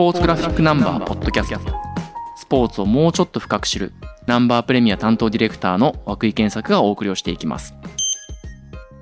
ポーツグラフィックナンバーポッドキャスト。スポーツをもうちょっと深く知るナンバープレミア担当ディレクターの涌井健作がお送りをしていきます。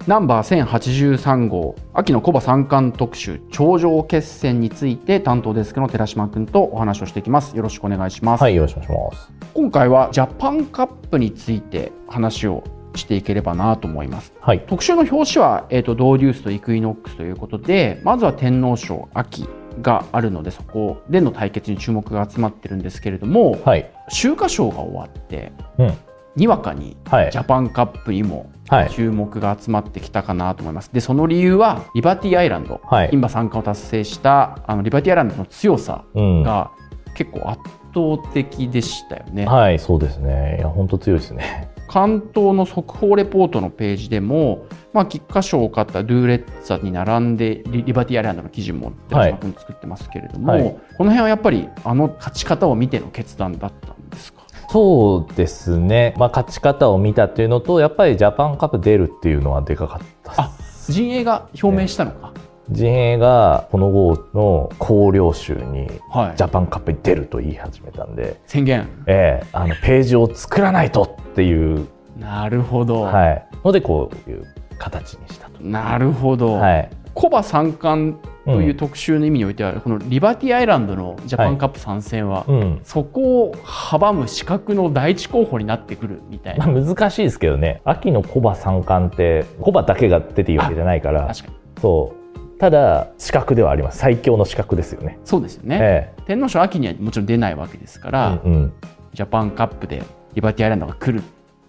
ナンバー1083号秋のコバ三冠特集頂上決戦について担当デスクの寺島君とお話をしていきます。よろしくお願いします、はい、よろしくお願いします。今回はジャパンカップについて話をしていければなと思います。はい。特集の表紙は、えー、とドーデュースとイクイノックスということでまずは天皇賞秋があるのでそこでの対決に注目が集まってるんですけれども、はい。秋華賞が終わってうん。にわかにはいジ。ャパンカップにもはい。注目が集まってきたかなと思います。でその理由はリバティアイランド、はい。今参加を達成したあのリバティアイランドの強さうん。が結構圧倒的でしたよね。はい、そうですね。いや、本当強いですね。関東の速報レポートのページでも、まあ、菊花賞を勝ったドゥーレッツァに並んでリリバティアイランドの記事も作ってますけれども、はい。この辺はやっぱりあの勝ち方を見ての決断だったんですか？そうですね。まあ、勝ち方を見たっていうのと、やっぱりジャパンカップ出るっていうのはでかかった陣営が表明したのか、陣営がこの号の広陵州にはい。ジャパンカップに出ると言い始めたんで、宣言。ええあのページを作らないとっていう、なるほど、はい、のでこういう形にしたと。なるほど、はい。コバ三冠といううん特集の意味においては、このリバティアイランドのジャパンカップ参戦は、うん。そこを阻む資格の第一候補になってくるみたいまな、あ、難しいですけどね。秋のコバ三冠ってコバだけが出ていいわけじゃないから。確かに。そうただ資格ではあります。最強の資格ですよね。そうですよね、え天皇賞秋にはもちろん出ないわけですかえら、うんうん。ジャパンカップでリバティアイランドが来る。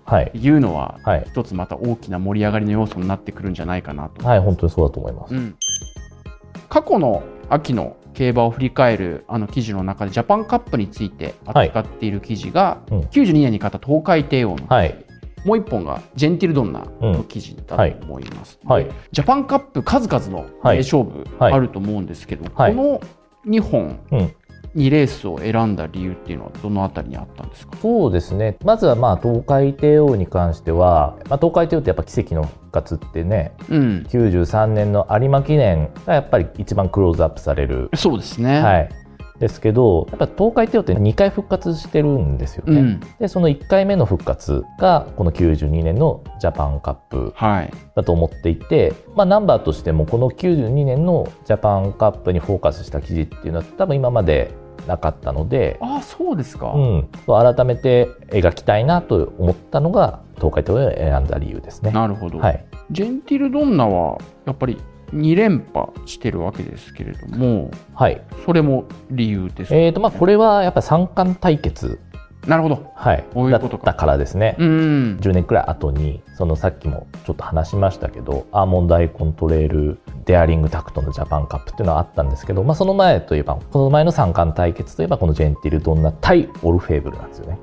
はい。っていうのは、はい。一つまた大きな盛り上がりの要素になってくるんじゃないかなと、はい本当にそうだと思います。うん、過去の秋の競馬を振り返るあの記事の中でジャパンカップについて扱っている記事が、うん。92年に勝った東海帝王の記事、はいもう一本がジェンティルドンナの記事だと思います、はい。でジャパンカップ数々のはい。名勝負はい。あると思うんですけど、はい。この2本うん。にレースを選んだ理由っていうのはどのあたりにあったんですか？そうですね。まずはまあ東海帝王に関しては、まあ、東海帝王ってやっぱ奇跡の復活ってねうん。93年の有馬記念がやっぱり一番クローズアップされる、そうですね、はい、ですけどやっぱ東海帝王って2回復活してるんですよね。うん。でその1回目の復活がこの92年のジャパンカップはい。だと思っていて、まあ、ナンバーとしてもこの92年のジャパンカップにフォーカスした記事っていうのは多分今までなかったので、ああそうですか、うん、改めて描きたいなと思ったのが東海帝王を選んだ理由ですね。なるほど、はい、ジェンティルドンナはやっぱり2連覇してるわけですけれどもはい。それも理由ですか、えーとまあ、これはやっぱり三冠対決、なるほど。はい、こういうだったからですね。うん。10年くらい後にそのさっきもちょっと話しましたけどアーモンドアイコントレールデアリングタクトのジャパンカップっていうのはあったんですけど、まあ、その前といえばこの前の三冠対決といえばこのジェンティルドンナ対オルフェーブルなんですよね。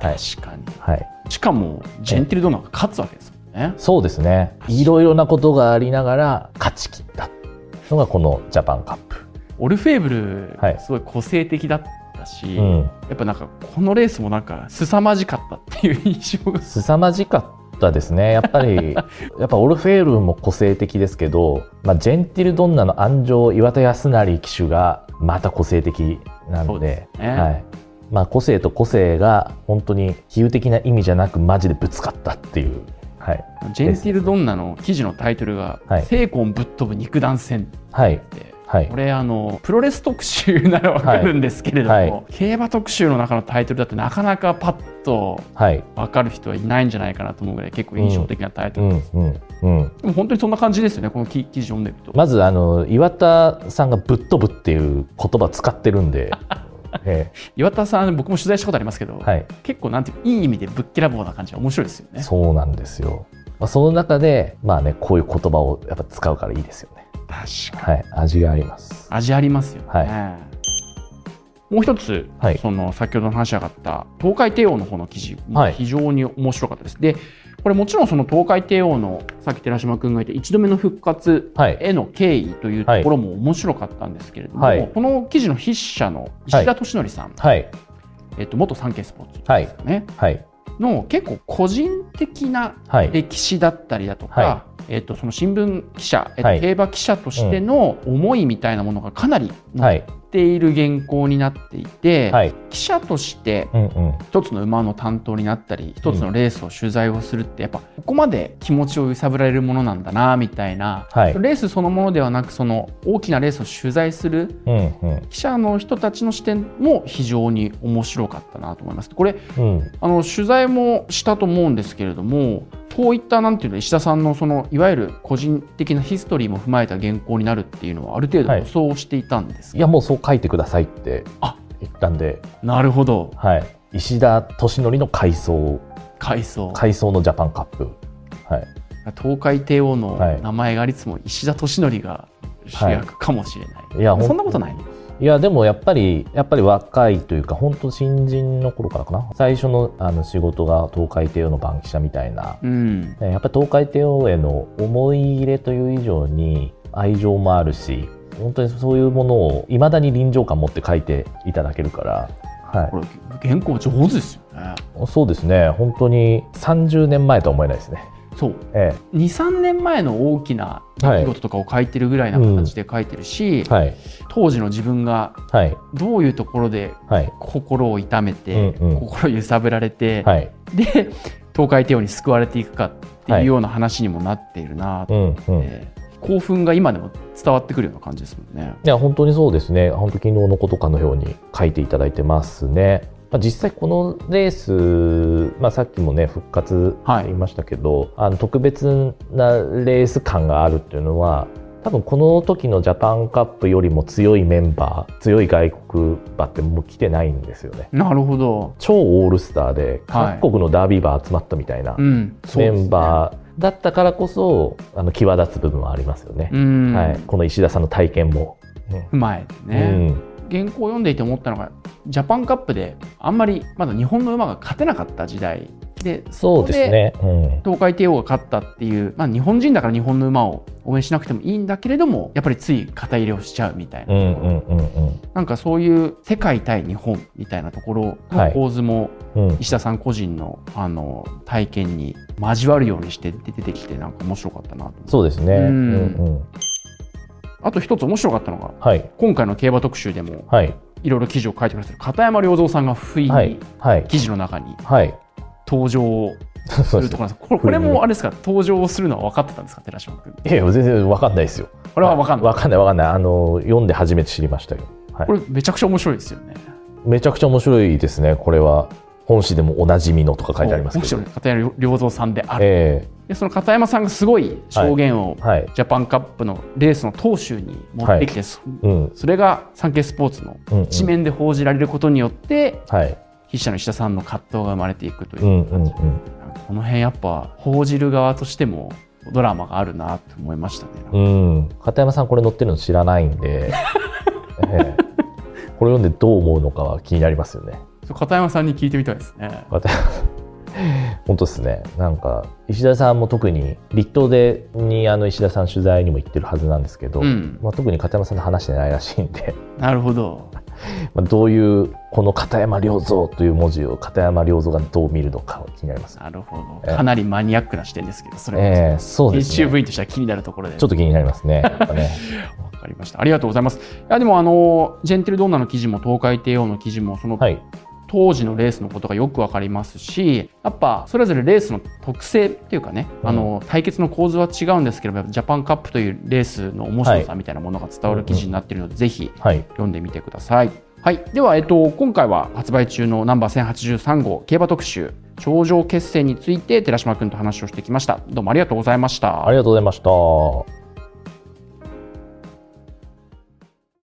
はい、確かに。はい、しかもジェンティルドンナが勝つわけですね。そうですね。いろいろなことがありながら勝ち切ったのがこのジャパンカップ。オルフェーブル、はい。すごい個性的だったし、うん、やっぱなんかこのレースもなんか凄まじかったっていう印象が。凄まじかったですね。やっぱり やっぱオルフェールも個性的ですけど、まあ、ジェンティルドンナの安城岩田康成騎手がまた個性的なのですね。はい。まあ、個性と個性が本当に比喩的な意味じゃなくマジでぶつかったっていう、はい。ジェンティルドンナの記事のタイトルが「はい。精魂ぶっ飛ぶ肉弾戦」はいって。はい。これあのプロレス特集ならわかるんですけれども、はい。はい競馬特集の中のタイトルだとなかなかパッとはい。分かる人はいないんじゃないかなと思うぐらい結構印象的なタイトル、うんうんうん、でも本当にそんな感じですよねこの記記事読んでると、まずあの岩田さんがぶっ飛ぶっていう言葉使ってるんで、え岩田さん僕も取材したことありますけど、えはい、結構なんていういい意味でぶっきらぼうな感じは面白いですよね。そうなんですよ。まあ、その中で、まあね、こういう言葉をやっぱ使うからいいですよね。確かに。はい、味があります。味ありますよね、はもう一つ、はい。その先ほどの話し上がった東海帝王の方の記事もはい。非常に面白かったです、でこれもちろんその東海帝王のさっき寺島君が言った一度目の復活はい、への経緯というところも面白かったんですけれども、はい。この記事の筆者の石田敏則さん、はい、えっと、元産経スポーツはいですかね、はい、の結構個人的なはい、歴史だったりだとか、はえっと、その新聞記者、えっとはい。競馬記者としての思いみたいなものがかなり載っはい、てている原稿になっていて、はい。記者として。一つの馬の担当になったり一つのレースを取材をするってやっぱここまで気持ちを揺さぶられるものなんだなみたいな、はいレースそのものではなくその大きなレースを取材する。記者の人たちの視点も非常に面白かったなと思います。これうん。あの取材もしたと思うんですけれどもこういったなんていうの石田さんのそのいわゆる個人的なヒストリーも踏まえた原稿になるっていうのはある程度はい。予想していたんですか、いや、もうそう書いてくださいってあ言ったんで、なるほど。はい。石田敏則の回想、回想。回想のジャパンカップ。はい。東海帝王のはい。名前がありつつも石田敏則が主役かもしれない、いや、ほそんなことないいやでもやっぱりやっぱり若いというか本当新人の頃からかな。最初のあの仕事が東海帝王の番記者みたいな、うん。ねやっぱり東海帝王への思い入れという以上に愛情もあるし本当にそういうものをいまだに臨場感持って書いていただけるから、はこれ原稿上手ですよね。い、そうですね。本当に30年前とは思えないですね。そう。え23年前の大きな出来事とかを書いてるぐらいな形で書いてるし、えはい。当時の自分がはい。どういうところではい。心を痛めて、うんうん。心揺さぶられて、はい。で東海帝王に救われていくかっていうような話にもなっているな。とうん思うん。って、興奮が今でも伝わってくるような感じですもんね。いや、本当にそうですね。本当昨日のことかのように書いていただいてますね。まあ、実際このレース、まあ、さっきもね、復活はい言いましたけど、あの特別なレース感があるっていうのは、多分この時のジャパンカップよりも強いメンバー、強い外国馬ってもう来てないんですよね。なるほど。超オールスターではい各国のダービー馬集まったみたいなうん、そうメですねンバーだったからこそ、あの際立つ部分はありますよね。うん、はい、この石田さんの体験も。踏まえてうね、ん原稿を読んでいて思ったのがジャパンカップであんまりまだ日本の馬が勝てなかった時代。でそうですね。うん。東海帝王が勝ったっていう、まあ、日本人だから日本の馬を応援しなくてもいいんだけれどもやっぱりつい肩入れをしちゃうみたいな、うんうんうんなんかそういう世界対日本みたいなところのはい。構図も石田さん個人のあの体験に交わるようにして出てきてなんか面白かったなとそうですね。うん。あと一つ面白かったのがはい。今回の競馬特集でもはい。いろいろ記事を書いてくださる片山良三さんが不意はいに。はい。記事の中にはい。登場をするところなんですこれこれもあれですか？登場をするのは分かってたんですか？寺島君いやいや、全然わかんないですよ。これは分かんない？わかんないわかんない。あの、読んで初めて知りましたよ。はいこ。れめちゃくちゃ面白いですよねめちゃくちゃ面白いですね。これは。本誌でもおなじみのとか書いてありますけどもちろん。片山良三さんである、えでその片山さんがすごい証言をえはい。ジャパンカップのレースの当州に持ってきて、そうん。それがサンケイスポーツのうんうん一面で報じられることによって、はい。筆者の石田さんの葛藤が生まれていくというう、んうんうん。この辺やっぱ報じる側としてもドラマがあるなと思いましたね。うん。片山さんこれ載ってるの知らないんで、ええこれ読んでどう思うのかは気になりますよね。片山さんに聞いてみたいですね。片本当ですね。なんか、石田さんも特に、立東でにあの石田さん取材にも行ってるはずなんですけど、うんまあ、特に片山さんと話してないらしいんで、なるほど。まあ、どういう、この片山良三という文字を片山良三がどう見るのか気になります。なるほえど。かなりマニアックな視点ですけど、それは、ええそうですね。HUV としては気になるところで。ちょっと気になりますね。やっぱね。わかりました。ありがとうございます。いや、でも、あの、ジェンテルドンナの記事も、東海帝王の記事も、その、はい。当時のレースのことがよくわかりますし、やっぱ、それぞれレースの特性っていうかね、うんあの、対決の構図は違うんですけど、ジャパンカップというレースの面白さみたいなものが伝わる記事になっているので、ぜひはい。読んでみてください。はい、では、えっと、今回は発売中のナンバー1083号競馬特集頂上決戦について寺島君と話をしてきましたどうもありがとうございましたありがとうございました。